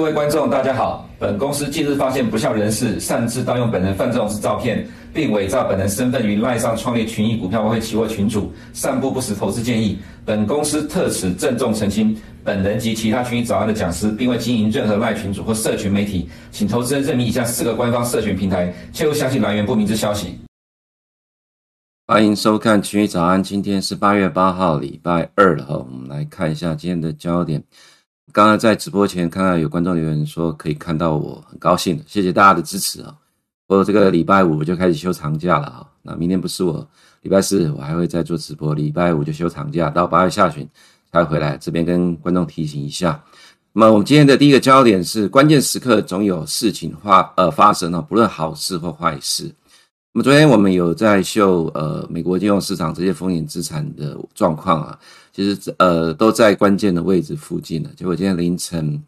各位观众，大家好。本公司近日发现不肖人士擅自盗用本人范仲式照片，并伪造本人身份于赖上创立群益股票外汇期货群组，散布不实投资建议。本公司特此郑重澄清，本人及其他群益早安的讲师，并未经营任何赖群组或社群媒体，请投资人认明以下四个官方社群平台，切勿相信来源不明之消息。欢迎收看群益早安，今天是八月八号，礼拜二了哈。我们来看一下今天的焦点。刚刚在直播前看到有观众留言说可以看到我，很高兴，谢谢大家的支持啊！我这个礼拜五就开始休长假了啊，那明天不是我礼拜四我还会再做直播，礼拜五就休长假，到八月下旬才回来。这边跟观众提醒一下，那么我们今天的第一个焦点是关键时刻总有事情发呃发生啊，不论好事或坏事。那么昨天我们有在秀呃美国金融市场这些风险资产的状况啊。其实呃都在关键的位置附近了。结果今天凌晨，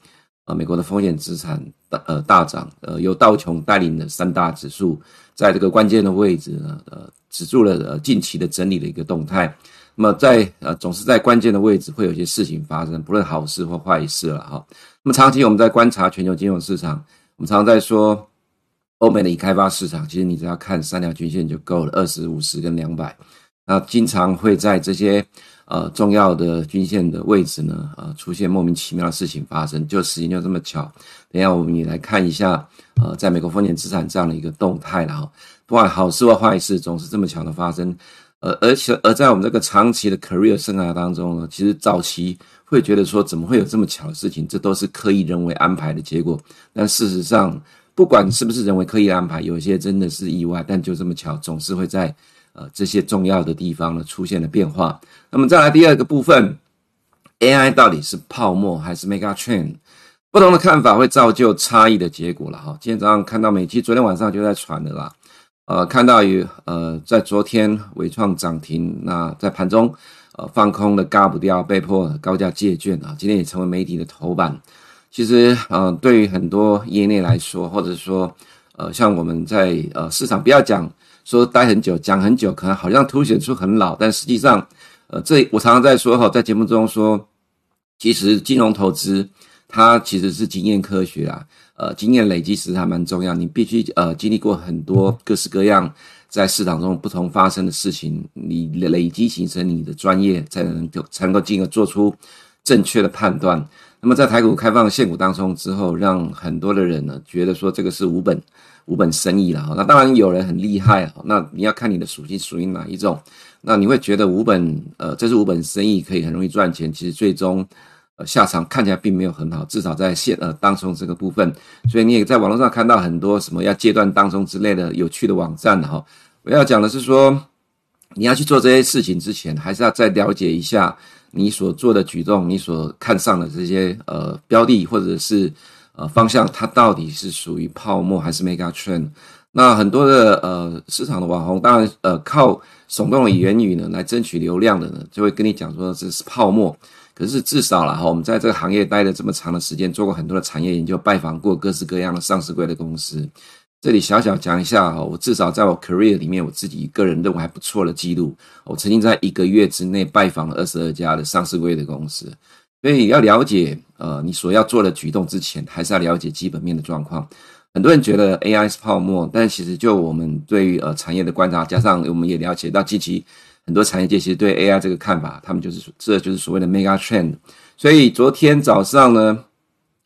呃美国的风险资产大呃大涨，呃由道琼带领的三大指数，在这个关键的位置呢，呃止住了呃近期的整理的一个动态。那么在呃总是在关键的位置会有一些事情发生，不论好事或坏事了哈。那么长期我们在观察全球金融市场，我们常常在说欧美的已开发市场，其实你只要看三条均线就够了，二十五十跟两百，那经常会在这些。呃，重要的均线的位置呢，呃，出现莫名其妙的事情发生，就时间就这么巧。等下我们也来看一下，呃，在美国风险资产这样的一个动态了哈。不管好事或坏事，总是这么巧的发生。呃，而且而在我们这个长期的 career 生涯当中呢，其实早期会觉得说，怎么会有这么巧的事情？这都是刻意人为安排的结果。但事实上，不管是不是人为刻意安排，有些真的是意外，但就这么巧，总是会在。呃，这些重要的地方呢，出现了变化。那么再来第二个部分，AI 到底是泡沫还是 Mega Trend？不同的看法会造就差异的结果了哈。今天早上看到美期，昨天晚上就在传的啦。呃，看到有呃，在昨天纬创涨停，那在盘中呃放空的嘎不掉，被迫高价借券啊。今天也成为媒体的头版。其实呃，对于很多业内来说，或者说呃，像我们在呃市场不要讲。说待很久，讲很久，可能好像凸显出很老，但实际上，呃，这我常常在说哈，在节目中说，其实金融投资它其实是经验科学啊，呃，经验累积其实还蛮重要，你必须呃经历过很多各式各样在市场中不同发生的事情，你累积形成你的专业，才能够才能够进而做出正确的判断。那么在台股开放限股当中之后，让很多的人呢觉得说这个是无本。无本生意了哈，那当然有人很厉害啊，那你要看你的属性属于哪一种，那你会觉得无本呃，这是无本生意可以很容易赚钱，其实最终呃下场看起来并没有很好，至少在现呃当中这个部分，所以你也在网络上看到很多什么要戒断当中之类的有趣的网站哈。我要讲的是说，你要去做这些事情之前，还是要再了解一下你所做的举动，你所看上的这些呃标的或者是。呃，方向它到底是属于泡沫还是 mega trend？那很多的呃市场的网红，当然呃靠耸动的言语呢来争取流量的呢，就会跟你讲说这是泡沫。可是至少了哈，我们在这个行业待了这么长的时间，做过很多的产业研究，拜访过各式各样的上市柜的公司。这里小小讲一下哈，我至少在我 career 里面，我自己个人认为还不错的记录，我曾经在一个月之内拜访了二十二家的上市柜的公司。所以要了解，呃，你所要做的举动之前，还是要了解基本面的状况。很多人觉得 AI 是泡沫，但其实就我们对于呃产业的观察，加上我们也了解到近期很多产业界其实对 AI 这个看法，他们就是这就是所谓的 mega trend。所以昨天早上呢，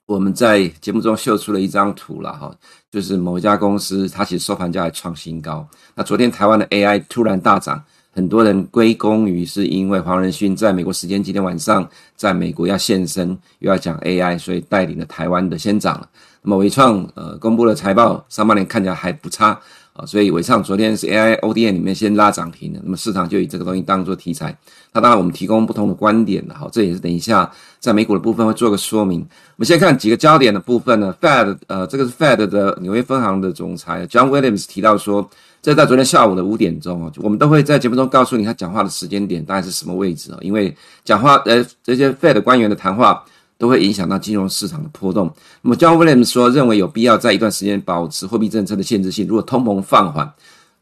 我们在节目中秀出了一张图了哈，就是某一家公司它其实收盘价还创新高。那昨天台湾的 AI 突然大涨。很多人归功于是因为黄仁勋在美国时间今天晚上在美国要现身，又要讲 AI，所以带领了台湾的先涨了。那么伟创呃公布了财报，上半年看起来还不差啊，所以纬创昨天是 AI ODM 里面先拉涨停的，那么市场就以这个东西当做题材。那当然我们提供不同的观点的，好，这也是等一下在美股的部分会做个说明。我们先看几个焦点的部分呢，Fed 呃这个是 Fed 的纽约分行的总裁 John Williams 提到说。这在昨天下午的五点钟啊，我们都会在节目中告诉你他讲话的时间点大概是什么位置啊，因为讲话呃这些 Fed 官员的谈话都会影响到金融市场的波动。那么 John Williams 说，认为有必要在一段时间保持货币政策的限制性，如果通膨放缓，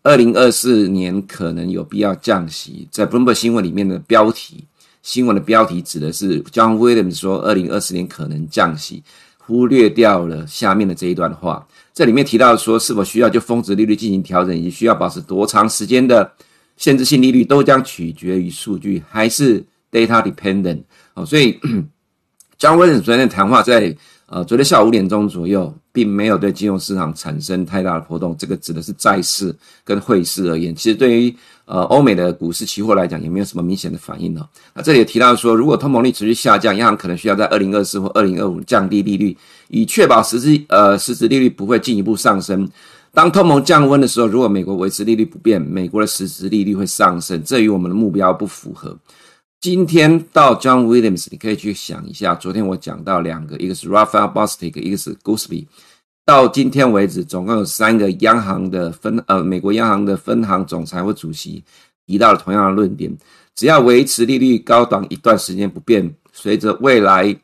二零二四年可能有必要降息。在 Bloomberg 新闻里面的标题，新闻的标题指的是 John Williams 说二零二四年可能降息。忽略掉了下面的这一段话。这里面提到说，是否需要就峰值利率进行调整，以及需要保持多长时间的限制性利率，都将取决于数据，还是 data dependent。哦，所以 John Williams 昨天的谈话在。呃，昨天下午五点钟左右，并没有对金融市场产生太大的波动。这个指的是债市跟汇市而言，其实对于呃欧美的股市期货来讲，也没有什么明显的反应哦。那这里也提到说，如果通膨率持续下降，央行可能需要在二零二四或二零二五降低利率，以确保实质呃实质利率不会进一步上升。当通膨降温的时候，如果美国维持利率不变，美国的实质利率会上升，这与我们的目标不符合。今天到 John Williams，你可以去想一下。昨天我讲到两个，一个是 Rafael Bostic，一个是 Goolsbee。到今天为止，总共有三个央行的分呃，美国央行的分行总裁或主席提到了同样的论点：只要维持利率高档一段时间不变，随着未来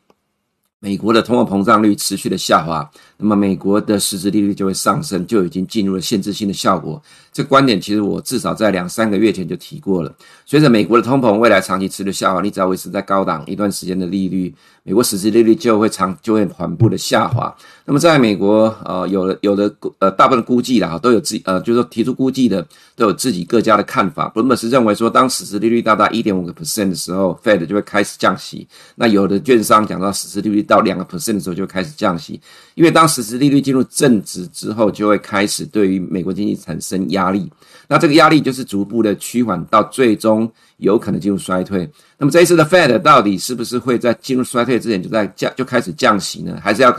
美国的通货膨胀率持续的下滑。那么美国的实质利率就会上升，就已经进入了限制性的效果。这观点其实我至少在两三个月前就提过了。随着美国的通膨未来长期持续下滑，你只要维持在高档一段时间的利率，美国实质利率就会长就会缓步的下滑。那么在美国，呃，有的有的呃，大部分估计啦，都有自己呃，就是说提出估计的都有自己各家的看法。部分是认为说，当实质利率到达一点五个 percent 的时候，Fed 就会开始降息。那有的券商讲到实质利率到两个 percent 的时候就开始降息，因为当实质利率进入正值之后，就会开始对于美国经济产生压力。那这个压力就是逐步的趋缓，到最终有可能进入衰退。那么这一次的 Fed 到底是不是会在进入衰退之前就在降就开始降息呢？还是要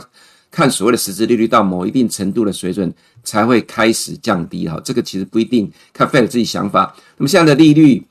看所谓的实质利率到某一定程度的水准才会开始降低？哈，这个其实不一定，看 Fed 自己想法。那么现在的利率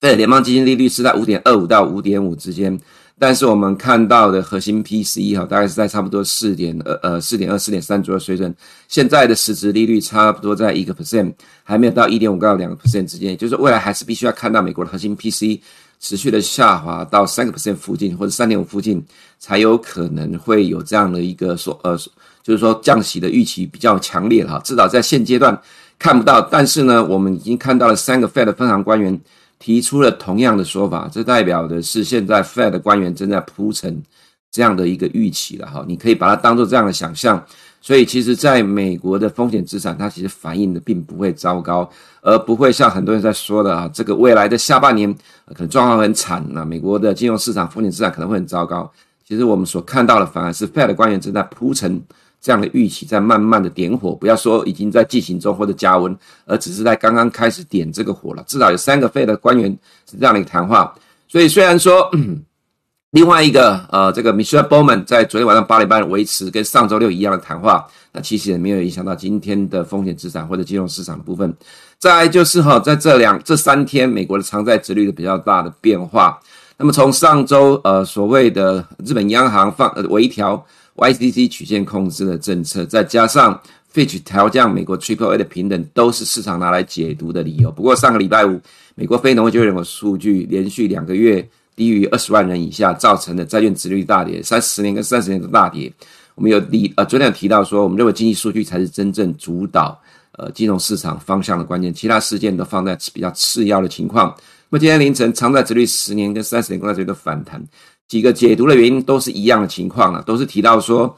，Fed 联邦基金利率是在五点二五到五点五之间。但是我们看到的核心 PCE 哈，大概是在差不多四点二呃四点二四点三左右水准。现在的实质利率差不多在一个 percent，还没有到一点五到两个 percent 之间。就是，未来还是必须要看到美国的核心 P C 持续的下滑到三个 percent 附近或者三点五附近，才有可能会有这样的一个所呃，就是说降息的预期比较强烈哈。至少在现阶段看不到，但是呢，我们已经看到了三个 Fed 分行官员。提出了同样的说法，这代表的是现在 Fed 的官员正在铺陈这样的一个预期了哈，你可以把它当做这样的想象。所以其实在美国的风险资产，它其实反应的并不会糟糕，而不会像很多人在说的啊，这个未来的下半年可能状况很惨，那美国的金融市场风险资产可能会很糟糕。其实我们所看到的反而是 Fed 的官员正在铺陈。这样的预期在慢慢的点火，不要说已经在进行中或者加温，而只是在刚刚开始点这个火了。至少有三个费的官员是这样的一个谈话。所以虽然说，另外一个呃，这个 Michelle Bowman 在昨天晚上八点半维持跟上周六一样的谈话，那其实也没有影响到今天的风险资产或者金融市场的部分。再来就是哈，在这两这三天，美国的长债殖利率的比较大的变化。那么从上周呃所谓的日本央行放呃微调。YCC 曲线控制的政策，再加上 Fitch 调降美国 Triple A 的平等，都是市场拿来解读的理由。不过上个礼拜五，美国非农业就业人口数据连续两个月低于二十万人以下，造成的债券殖率大跌，三十年跟三十年的大跌。我们有提呃，昨天有提到说，我们认为经济数据才是真正主导呃金融市场方向的关键，其他事件都放在比较次要的情况。那么今天凌晨，长债殖率十年跟三十年公债殖利率都反弹。几个解读的原因都是一样的情况了，都是提到说，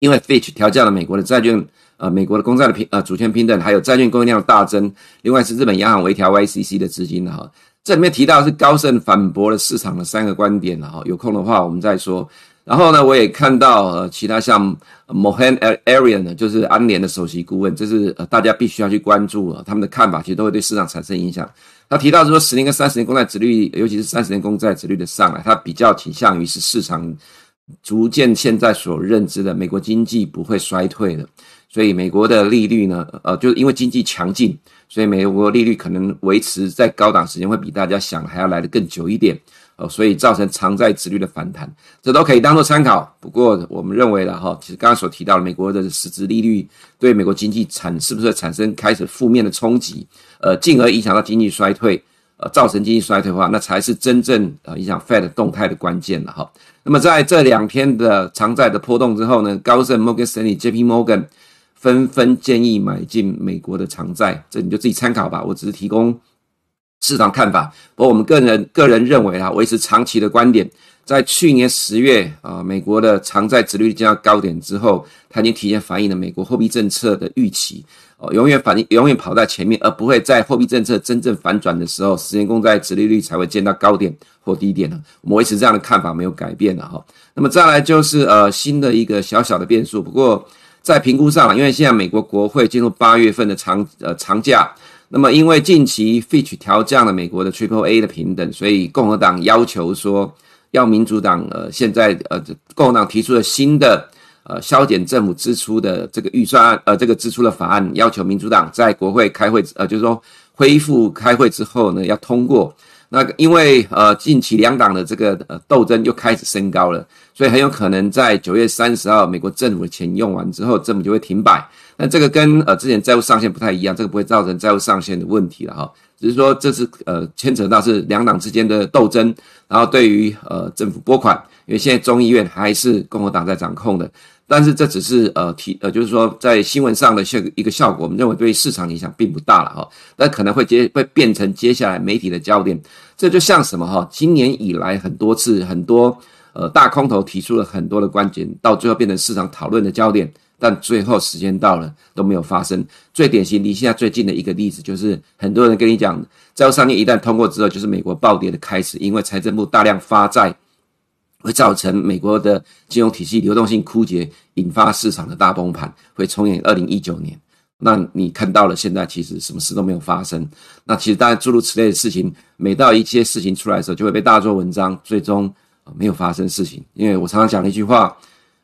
因为 Fitch 调降了美国的债券，呃，美国的公债的平，呃，主权平等，还有债券供应量大增，另外是日本央行微调 YCC 的资金的哈。这里面提到是高盛反驳了市场的三个观点了哈。有空的话我们再说。然后呢，我也看到呃，其他像 Mohan Arian 呢，就是安联的首席顾问，这是呃大家必须要去关注啊，他们的看法其实都会对市场产生影响。他提到说，十年跟三十年公债殖率，尤其是三十年公债殖率的上来，他比较倾向于是市场逐渐现在所认知的美国经济不会衰退的，所以美国的利率呢，呃，就是因为经济强劲，所以美国利率可能维持在高档时间会比大家想还要来得更久一点。所以造成长债殖率的反弹，这都可以当做参考。不过我们认为了哈，其实刚刚所提到的美国的实质利率对美国经济产是不是产生开始负面的冲击，呃，进而影响到经济衰退，呃，造成经济衰退的话，那才是真正呃影响 Fed 动态的关键了哈。那么在这两天的长债的波动之后呢，高盛、Morgan Stanley、JP Morgan 纷纷建议买进美国的长债，这你就自己参考吧。我只是提供。市场看法，不过我们个人个人认为啊，维持长期的观点，在去年十月啊，美国的长债殖利率降到高点之后，它已经提前反映了美国货币政策的预期哦，永远反应永远跑在前面，而不会在货币政策真正反转的时候，十年公债殖利率才会见到高点或低点呢。我们维持这样的看法没有改变了哈。那么再来就是呃新的一个小小的变数，不过在评估上，因为现在美国国会进入八月份的长呃长假，那么因为近期 Fitch 调降了美国的 Triple A 的平等，所以共和党要求说。要民主党呃，现在呃，共和党提出了新的呃削减政府支出的这个预算案，呃，这个支出的法案，要求民主党在国会开会，呃，就是说恢复开会之后呢，要通过。那因为呃，近期两党的这个呃斗争又开始升高了，所以很有可能在九月三十号，美国政府的钱用完之后，政府就会停摆。那这个跟呃之前债务上限不太一样，这个不会造成债务上限的问题了哈。只是说，这是呃牵扯到是两党之间的斗争，然后对于呃政府拨款，因为现在众议院还是共和党在掌控的，但是这只是呃提呃就是说在新闻上的效一个效果，我们认为对市场影响并不大了哈，那可能会接会变成接下来媒体的焦点，这就像什么哈？今年以来很多次很多呃大空头提出了很多的观点，到最后变成市场讨论的焦点。但最后时间到了都没有发生。最典型离现在最近的一个例子，就是很多人跟你讲，债务上限一旦通过之后，就是美国暴跌的开始，因为财政部大量发债，会造成美国的金融体系流动性枯竭，引发市场的大崩盘，会重演二零一九年。那你看到了，现在其实什么事都没有发生。那其实当然诸如此类的事情，每到一些事情出来的时候，就会被大做文章，最终没有发生事情。因为我常常讲的一句话，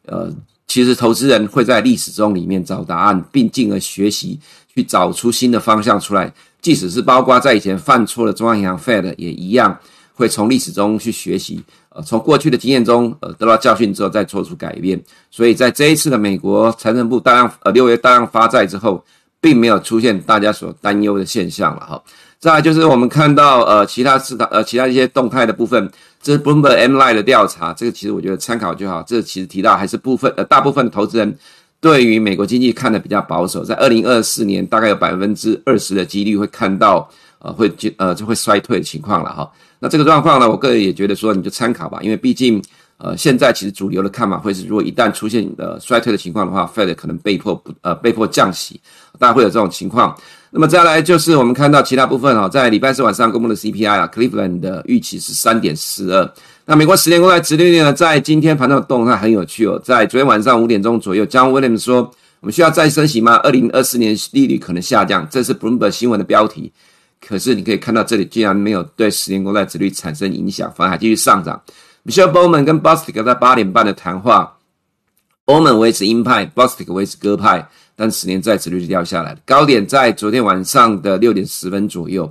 呃。其实，投资人会在历史中里面找答案，并进而学习，去找出新的方向出来。即使是包括在以前犯错的中央银行 Fed 也一样，会从历史中去学习，呃，从过去的经验中，呃，得到教训之后再做出改变。所以在这一次的美国财政部大量，呃，六月大量发债之后，并没有出现大家所担忧的现象了哈。再来就是我们看到，呃，其他市场，呃，其他一些动态的部分。这是 Bloomberg M-LINE 的调查，这个其实我觉得参考就好。这其实提到还是部分呃大部分投资人对于美国经济看得比较保守，在二零二四年大概有百分之二十的几率会看到呃会就呃就会衰退的情况了哈。那这个状况呢，我个人也觉得说你就参考吧，因为毕竟呃现在其实主流的看法会是，如果一旦出现呃衰退的情况的话，Fed 可能被迫不呃被迫降息，大概会有这种情况。那么再来就是我们看到其他部分哦，在礼拜四晚上公布的 CPI 啊，Cleveland 的预期是三点四二。那美国十年公债殖利率呢，在今天盘中的动态很有趣哦，在昨天晚上五点钟左右，John Williams 说我们需要再升息吗？二零二四年利率可能下降，这是 Bloomberg 新闻的标题。可是你可以看到这里竟然没有对十年公债殖率产生影响，反而还继续上涨。Michelle Bowman 跟 Bostic 在八点半的谈话，Bowman 维持鹰派，Bostic 维持鸽派。但十年债殖率就掉下来了，高点在昨天晚上的六点十分左右。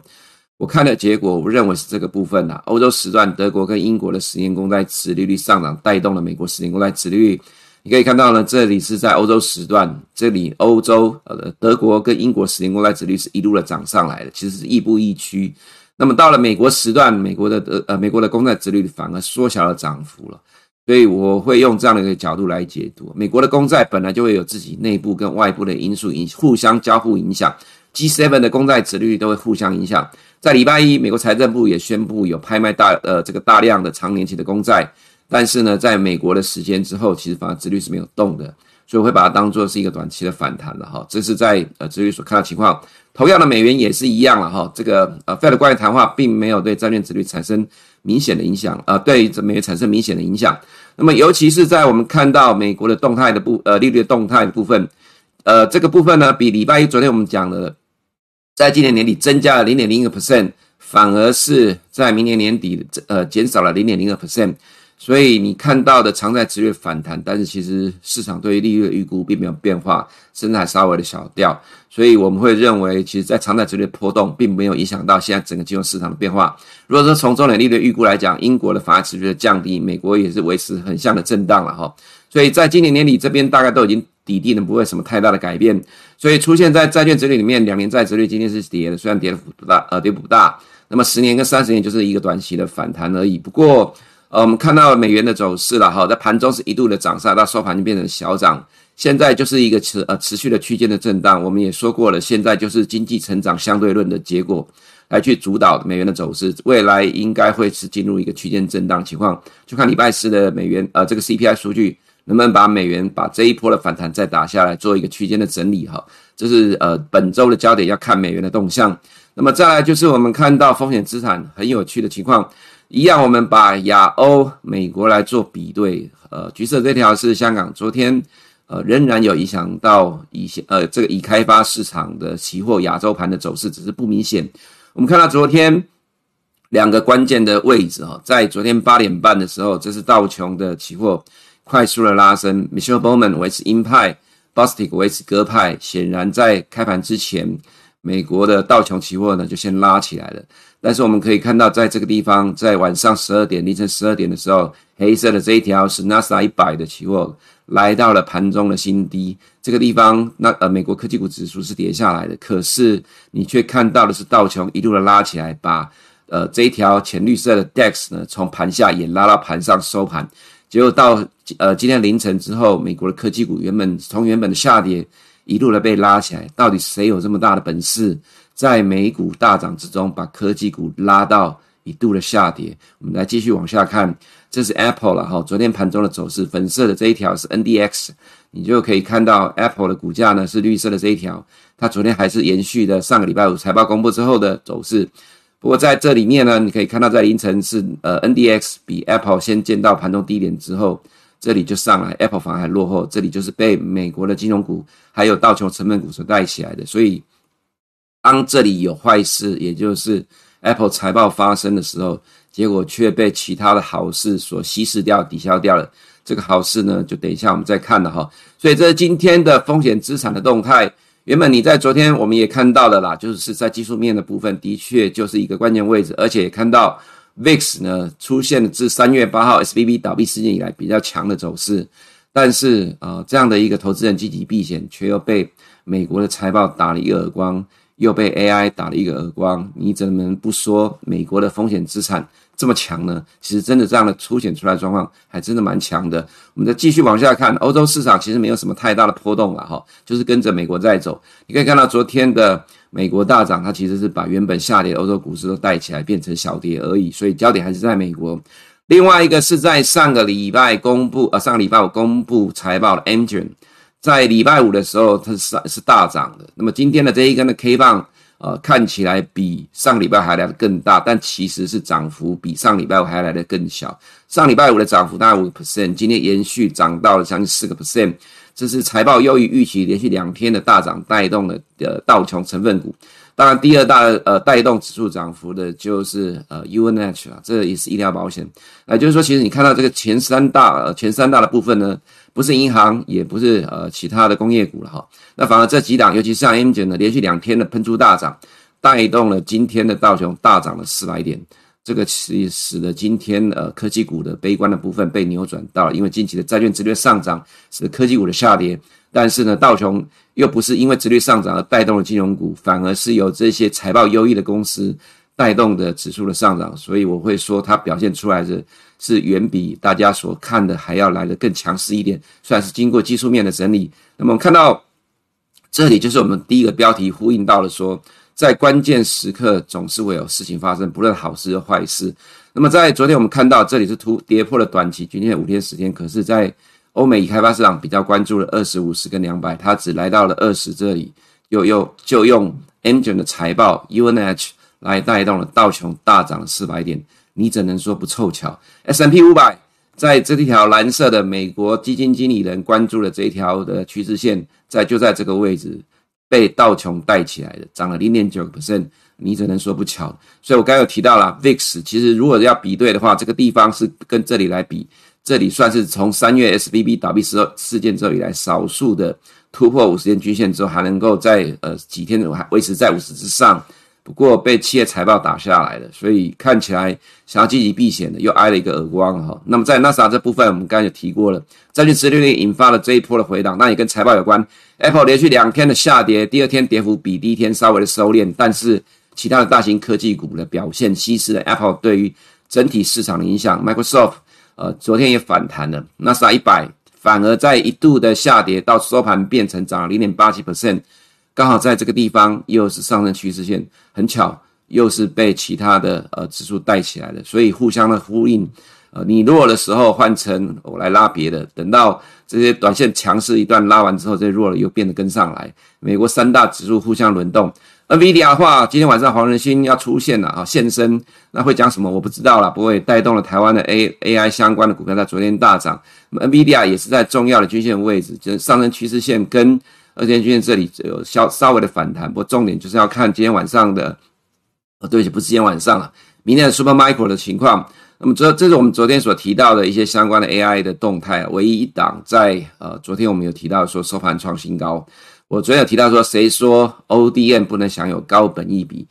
我看的结果，我认为是这个部分啦。欧洲时段，德国跟英国的十年公债殖利率上涨，带动了美国十年公债殖利率。你可以看到呢，这里是在欧洲时段，这里欧洲呃德国跟英国十年公债殖率是一路的涨上来的，其实是亦步亦趋。那么到了美国时段，美国的呃美国的公债殖率反而缩小了涨幅了。所以我会用这样的一个角度来解读，美国的公债本来就会有自己内部跟外部的因素影互相交互影响，G7 的公债殖率都会互相影响。在礼拜一，美国财政部也宣布有拍卖大呃这个大量的长年期的公债，但是呢，在美国的时间之后，其实反而殖利率是没有动的，所以我会把它当做是一个短期的反弹了哈。这是在呃殖利率所看到情况。同样的美元也是一样了哈，这个呃 Fed 的官员谈话并没有对债券殖利率产生明显的影响，呃，对这美元产生明显的影响。那么，尤其是在我们看到美国的动态的部，呃，利率的动态的部分，呃，这个部分呢，比礼拜一昨天我们讲的，在今年年底增加了零点零一个 percent，反而是在明年年底，呃，减少了零点零二 percent。所以你看到的常债殖利率反弹，但是其实市场对于利率的预估并没有变化，甚至还稍微的小掉。所以我们会认为，其实，在常债殖利率波动并没有影响到现在整个金融市场的变化。如果说从终点利率预估来讲，英国的反而持续的降低，美国也是维持横向的震荡了哈。所以在今年年底这边大概都已经底定了，不会什么太大的改变。所以出现在债券殖利率里面，两年债殖率今天是跌的，虽然跌的幅不大，呃，跌不大。那么十年跟三十年就是一个短期的反弹而已。不过，呃，我们看到美元的走势了哈，在盘中是一度的涨上，到收盘就变成小涨，现在就是一个持呃持续的区间的震荡。我们也说过了，现在就是经济成长相对论的结果。来去主导美元的走势。未来应该会是进入一个区间震荡情况，就看礼拜四的美元呃这个 CPI 数据能不能把美元把这一波的反弹再打下来，做一个区间的整理哈。这是呃本周的焦点，要看美元的动向。那么再来就是我们看到风险资产很有趣的情况，一样我们把亚欧美国来做比对，呃，橘色这条是香港，昨天呃仍然有影响到一些呃这个已开发市场的期货亚洲盘的走势，只是不明显。我们看到昨天两个关键的位置哈，在昨天八点半的时候，这是道琼的期货快速的拉升，Michelle Bowman 维持鹰派，Bostic 维持鸽派，显然在开盘之前。美国的道琼期货呢，就先拉起来了。但是我们可以看到，在这个地方，在晚上十二点，凌晨十二点的时候，黑色的这一条是纳斯达克一百的期货来到了盘中的新低。这个地方，那呃，美国科技股指数是跌下来的，可是你却看到的是道琼一路的拉起来，把呃这一条浅绿色的 DAX 呢，从盘下也拉到盘上收盘。结果到呃今天凌晨之后，美国的科技股原本从原本的下跌。一路的被拉起来，到底谁有这么大的本事，在美股大涨之中把科技股拉到一度的下跌？我们来继续往下看，这是 Apple 了哈。昨天盘中的走势，粉色的这一条是 NDX，你就可以看到 Apple 的股价呢是绿色的这一条，它昨天还是延续的上个礼拜五财报公布之后的走势。不过在这里面呢，你可以看到在凌晨是呃 NDX 比 Apple 先见到盘中低点之后。这里就上来，Apple 反而还落后。这里就是被美国的金融股还有道琼成分股所带起来的。所以，当这里有坏事，也就是 Apple 财报发生的时候，结果却被其他的好事所稀释掉、抵消掉了。这个好事呢，就等一下我们再看了哈。所以，这是今天的风险资产的动态。原本你在昨天我们也看到了啦，就是在技术面的部分，的确就是一个关键位置，而且也看到。VIX 呢，出现了自三月八号 SVB 倒闭事件以来比较强的走势，但是啊、呃，这样的一个投资人积极避险，却又被美国的财报打了一耳光，又被 AI 打了一个耳光，你怎么不说美国的风险资产这么强呢？其实真的这样的凸显出来的状况还真的蛮强的。我们再继续往下看，欧洲市场其实没有什么太大的波动了哈，就是跟着美国在走。你可以看到昨天的。美国大涨，它其实是把原本下跌的欧洲股市都带起来，变成小跌而已。所以焦点还是在美国。另外一个是在上个礼拜公布，呃，上个礼拜我公布财报的 Amgen，在礼拜五的时候它是是大涨的。那么今天的这一根的 K 棒，呃，看起来比上礼拜还来得更大，但其实是涨幅比上礼拜五还来得更小。上礼拜五的涨幅大概五个 percent，今天延续涨到了将近四个 percent。这是财报优于预期，连续两天的大涨带动了呃道琼成分股。当然，第二大呃带动指数涨幅的就是呃 UNH 啊，这也是医疗保险。那就是说，其实你看到这个前三大呃前三大的部分呢，不是银行，也不是呃其他的工业股了哈。那反而这几档，尤其是像 Amgen 呢，连续两天的喷出大涨，带动了今天的道琼大涨了四百点。这个其实使得今天呃科技股的悲观的部分被扭转到了，因为近期的债券殖率上涨使得科技股的下跌，但是呢道琼又不是因为殖率上涨而带动了金融股，反而是由这些财报优异的公司带动的指数的上涨，所以我会说它表现出来的是远比大家所看的还要来的更强势一点，算是经过技术面的整理。那么我们看到这里就是我们第一个标题呼应到了说。在关键时刻总是会有事情发生，不论好事或坏事。那么在昨天我们看到这里是突跌破了短期均线五天、时间，可是，在欧美已开发市场比较关注了二十五十跟两百，它只来到了二十这里，又又就用 Amgen 的财报 UNH 来带动了道琼大涨了四百点，你怎能说不凑巧？S&P 五百在这一条蓝色的美国基金经理人关注的这一条的趋势线，在就在这个位置。被道琼带起来的，涨了零点九个 percent，你只能说不巧。所以我刚刚有提到了 VIX，其实如果要比对的话，这个地方是跟这里来比，这里算是从三月 SVB 倒闭时候事件之后以来，少数的突破五十天均线之后，还能够在呃几天还维持在五十之上。不过被企业财报打下来了，所以看起来想要积极避险的又挨了一个耳光哈。那么在纳斯达这部分，我们刚刚有提过了，债券殖利率引发了这一波的回档，那也跟财报有关。Apple 连续两天的下跌，第二天跌幅比第一天稍微的收敛，但是其他的大型科技股的表现稀释了 Apple 对于整体市场的影响。Microsoft 呃昨天也反弹了，纳斯达一百反而在一度的下跌到收盘变成涨了零点八七 percent。刚好在这个地方又是上升趋势线，很巧，又是被其他的呃指数带起来的，所以互相的呼应。呃，你弱的时候换成我来拉别的，等到这些短线强势一段拉完之后，这些弱了又变得跟上来。美国三大指数互相轮动。NVIDIA 的话，今天晚上黄仁勋要出现了啊，现身，那会讲什么我不知道啦，不会带动了台湾的 A AI 相关的股票在昨天大涨。那么 NVIDIA 也是在重要的均线位置，就是上升趋势线跟二天均线这里有稍稍微的反弹，不过重点就是要看今天晚上的，哦，对不起，不是今天晚上了，明天的 Supermicro 的情况。那么这这是我们昨天所提到的一些相关的 AI 的动态，唯一一档在呃昨天我们有提到说收盘创新高。我昨天有提到说，谁说 ODM 不能享有高本益比？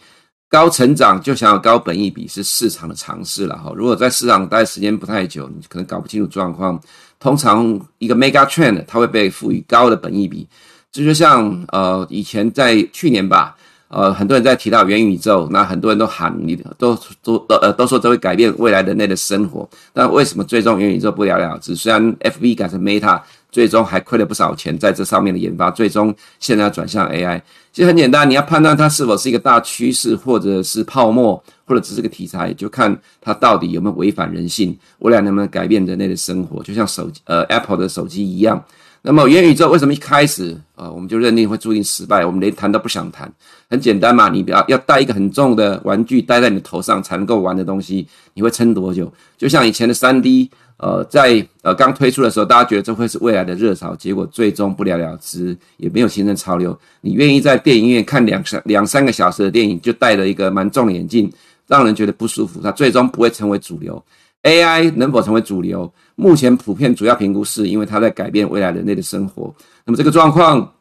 高成长就享有高本益比是市场的常识了哈。如果在市场待时间不太久，你可能搞不清楚状况。通常一个 mega trend 它会被赋予高的本益比，这就像呃以前在去年吧。呃，很多人在提到元宇宙，那很多人都喊你都都都呃都说这会改变未来人类的生活，但为什么最终元宇宙不了了之？虽然 FB 改成 Meta，最终还亏了不少钱在这上面的研发，最终现在要转向 AI。其实很简单，你要判断它是否是一个大趋势，或者是泡沫，或者只是个题材，就看它到底有没有违反人性，未来能不能改变人类的生活，就像手呃 Apple 的手机一样。那么元宇宙为什么一开始啊、我们就认定会注定失败？我们连谈都不想谈。很简单嘛，你不要要带一个很重的玩具戴在你的头上才能够玩的东西，你会撑多久？就像以前的三 D，呃，在呃刚推出的时候，大家觉得这会是未来的热潮，结果最终不了了之，也没有形成潮流。你愿意在电影院看两三两三个小时的电影，就戴了一个蛮重的眼镜，让人觉得不舒服，它最终不会成为主流。AI 能否成为主流？目前普遍主要评估是因为它在改变未来人类的生活。那么这个状况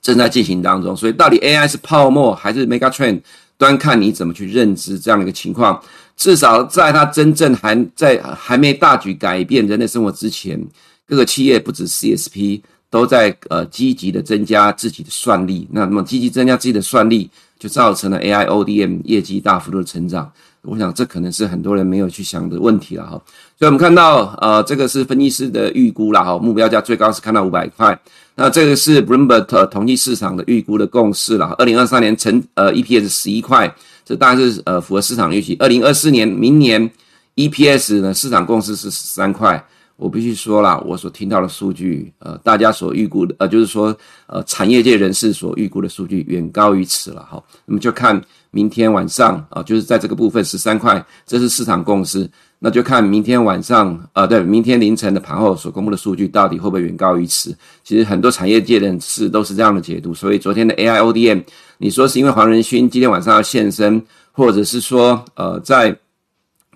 正在进行当中，所以到底 AI 是泡沫还是 Mega Trend，端看你怎么去认知这样的一个情况。至少在它真正还在还没大举改变人类生活之前，各个企业不止 CSP 都在呃积极的增加自己的算力。那么积极增加自己的算力，就造成了 AI ODM 业绩大幅度的成长。我想这可能是很多人没有去想的问题了哈，所以我们看到呃这个是分析师的预估了哈，目标价最高是看到五百块，那这个是 Bloomberg 统计市场的预估的共识了，二零二三年成呃 EPS 十一块，这当然是呃符合市场预期，二零二四年明年 EPS 呢市场共识是十三块。我必须说了，我所听到的数据，呃，大家所预估的，呃，就是说，呃，产业界人士所预估的数据远高于此了哈。那么就看明天晚上啊，就是在这个部分十三块，这是市场共识。那就看明天晚上，呃，对，明天凌晨的盘后所公布的数据到底会不会远高于此？其实很多产业界人士都是这样的解读。所以昨天的 AI ODM，你说是因为黄仁勋今天晚上要现身，或者是说，呃，在。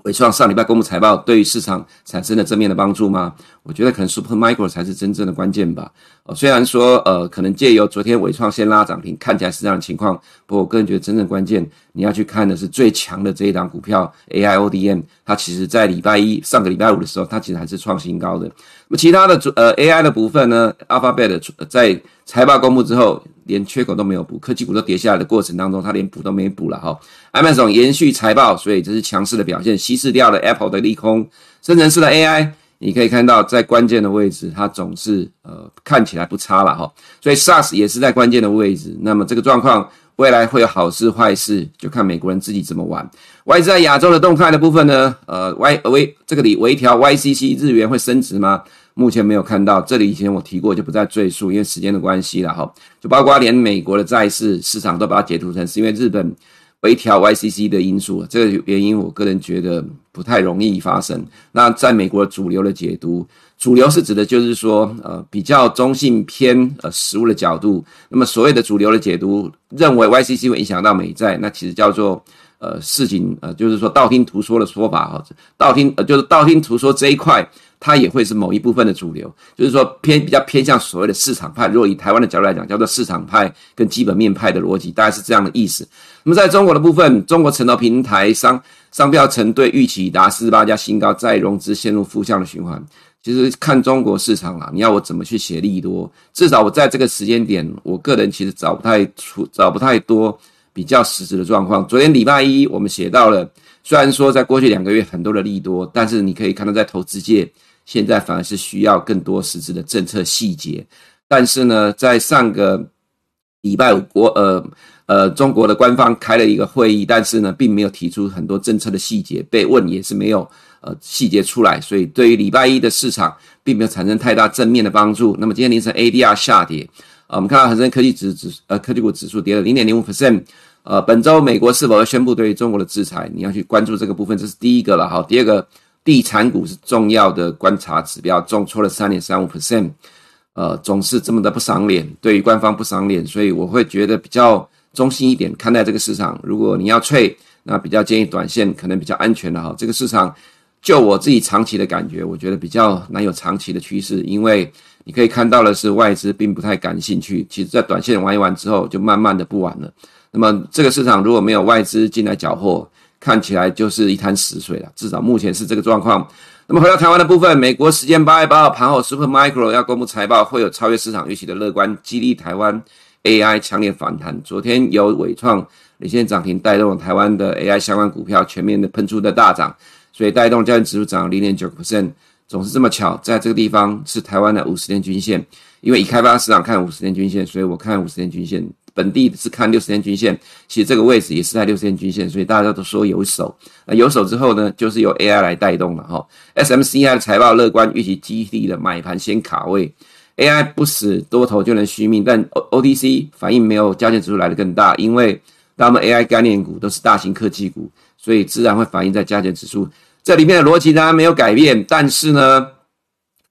伟创上礼拜公布财报，对于市场产生了正面的帮助吗？我觉得可能 Supermicro 才是真正的关键吧。哦，虽然说呃，可能借由昨天纬创先拉涨停，看起来是这样的情况，不过我个人觉得真正关键，你要去看的是最强的这一档股票 AIODM，它其实在礼拜一上个礼拜五的时候，它其实还是创新高的。那么其他的主呃 AI 的部分呢，Alphabet 在财报公布之后。连缺口都没有补，科技股都跌下来的过程当中，它连补都没补了哈。Amazon 延续财报，所以这是强势的表现，稀释掉了 Apple 的利空。深成式的 AI，你可以看到在关键的位置，它总是呃看起来不差了哈。所以 SaaS 也是在关键的位置。那么这个状况未来会有好事坏事，就看美国人自己怎么玩。外资在亚洲的动态的部分呢，呃，Y 微这个里微调 YCC 日元会升值吗？目前没有看到，这里以前我提过，就不再赘述，因为时间的关系了哈。就包括连美国的债市市场都把它解读成是因为日本微调 YCC 的因素，这个原因我个人觉得不太容易发生。那在美国主流的解读，主流是指的就是说，呃，比较中性偏呃实物的角度。那么所谓的主流的解读，认为 YCC 会影响到美债，那其实叫做呃事情呃，就是说道听途说的说法哈，道听呃就是道听途说这一块。它也会是某一部分的主流，就是说偏比较偏向所谓的市场派。如果以台湾的角度来讲，叫做市场派跟基本面派的逻辑，大概是这样的意思。那么在中国的部分，中国承投平台商商标承兑预期达四十八家新高，再融资陷入负向的循环。其实看中国市场啦，你要我怎么去写利多？至少我在这个时间点，我个人其实找不太出，找不太多比较实质的状况。昨天礼拜一我们写到了，虽然说在过去两个月很多的利多，但是你可以看到在投资界。现在反而是需要更多实质的政策细节，但是呢，在上个礼拜五国呃呃中国的官方开了一个会议，但是呢，并没有提出很多政策的细节，被问也是没有呃细节出来，所以对于礼拜一的市场并没有产生太大正面的帮助。那么今天凌晨 ADR 下跌，呃，我们看到恒生科技指指呃科技股指数跌了零点零五 percent。呃，本周美国是否会宣布对于中国的制裁？你要去关注这个部分，这是第一个了哈。第二个，地产股是重要的观察指标，重挫了三点三五 percent。呃，总是这么的不赏脸，对于官方不赏脸，所以我会觉得比较中性一点看待这个市场。如果你要 trade，那比较建议短线可能比较安全的哈。这个市场就我自己长期的感觉，我觉得比较难有长期的趋势，因为你可以看到的是外资并不太感兴趣。其实，在短线玩一玩之后，就慢慢的不玩了。那么这个市场如果没有外资进来搅和，看起来就是一滩死水了。至少目前是这个状况。那么回到台湾的部分，美国时间八月八号盘后，Super Micro 要公布财报，会有超越市场预期的乐观，激励台湾 AI 强烈反弹。昨天有纬创领先涨停，带动台湾的 AI 相关股票全面的喷出的大涨，所以带动加权指数涨零点九 percent。总是这么巧，在这个地方是台湾的五十天均线，因为已开发市场看五十天均线，所以我看五十天均线。本地是看六十天均线，其实这个位置也是在六十天均线，所以大家都说有手。那有手之后呢，就是由 AI 来带动了哈。SMCI 的财报乐观，预期激励的买盘先卡位。AI 不死多头就能续命，但 O OTC 反应没有加权指数来得更大，因为他们 AI 概念股都是大型科技股，所以自然会反映在加权指数。这里面的逻辑当然没有改变，但是呢，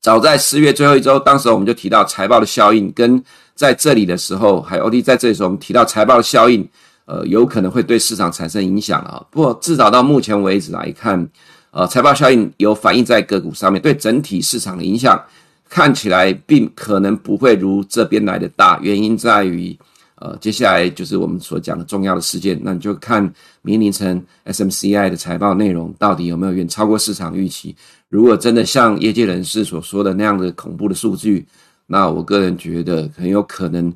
早在四月最后一周，当时我们就提到财报的效应跟。在这里的时候，还有 OT 在这里的时候，我们提到财报的效应，呃，有可能会对市场产生影响啊。不过至少到目前为止来看，呃，财报效应有反映在个股上面，对整体市场的影响看起来并可能不会如这边来的大。原因在于，呃，接下来就是我们所讲的重要的事件，那你就看明天凌晨 SMCI 的财报内容到底有没有远超过市场预期。如果真的像业界人士所说的那样的恐怖的数据，那我个人觉得很有可能，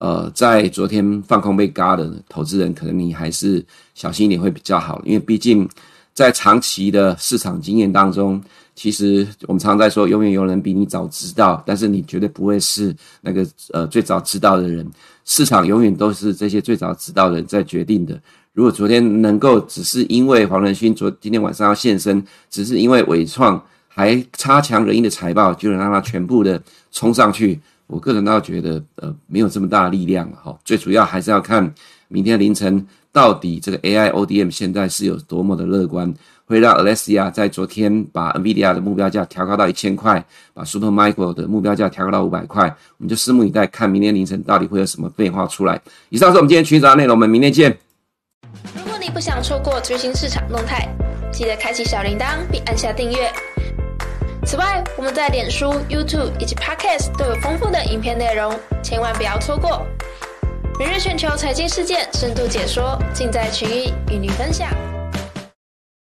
呃，在昨天放空被嘎的投资人，可能你还是小心一点会比较好，因为毕竟在长期的市场经验当中，其实我们常在说，永远有人比你早知道，但是你绝对不会是那个呃最早知道的人，市场永远都是这些最早知道的人在决定的。如果昨天能够只是因为黄仁勋昨今天晚上要现身，只是因为纬创。还差强人意的财报就能让它全部的冲上去，我个人倒觉得呃没有这么大的力量哈。最主要还是要看明天凌晨到底这个 AI ODM 现在是有多么的乐观，会让 Alexia 在昨天把 NVIDIA 的目标价调高到一千块，把 Supermicro 的目标价调高到五百块，我们就拭目以待，看明天凌晨到底会有什么变化出来。以上是我们今天群益早内容，我们明天见。如果你不想错过最新市场动态，记得开启小铃铛并按下订阅。此外，我们在脸书、YouTube 以及 Podcast 都有丰富的影片内容，千万不要错过。每日全球财经事件深度解说，尽在群益与您分享。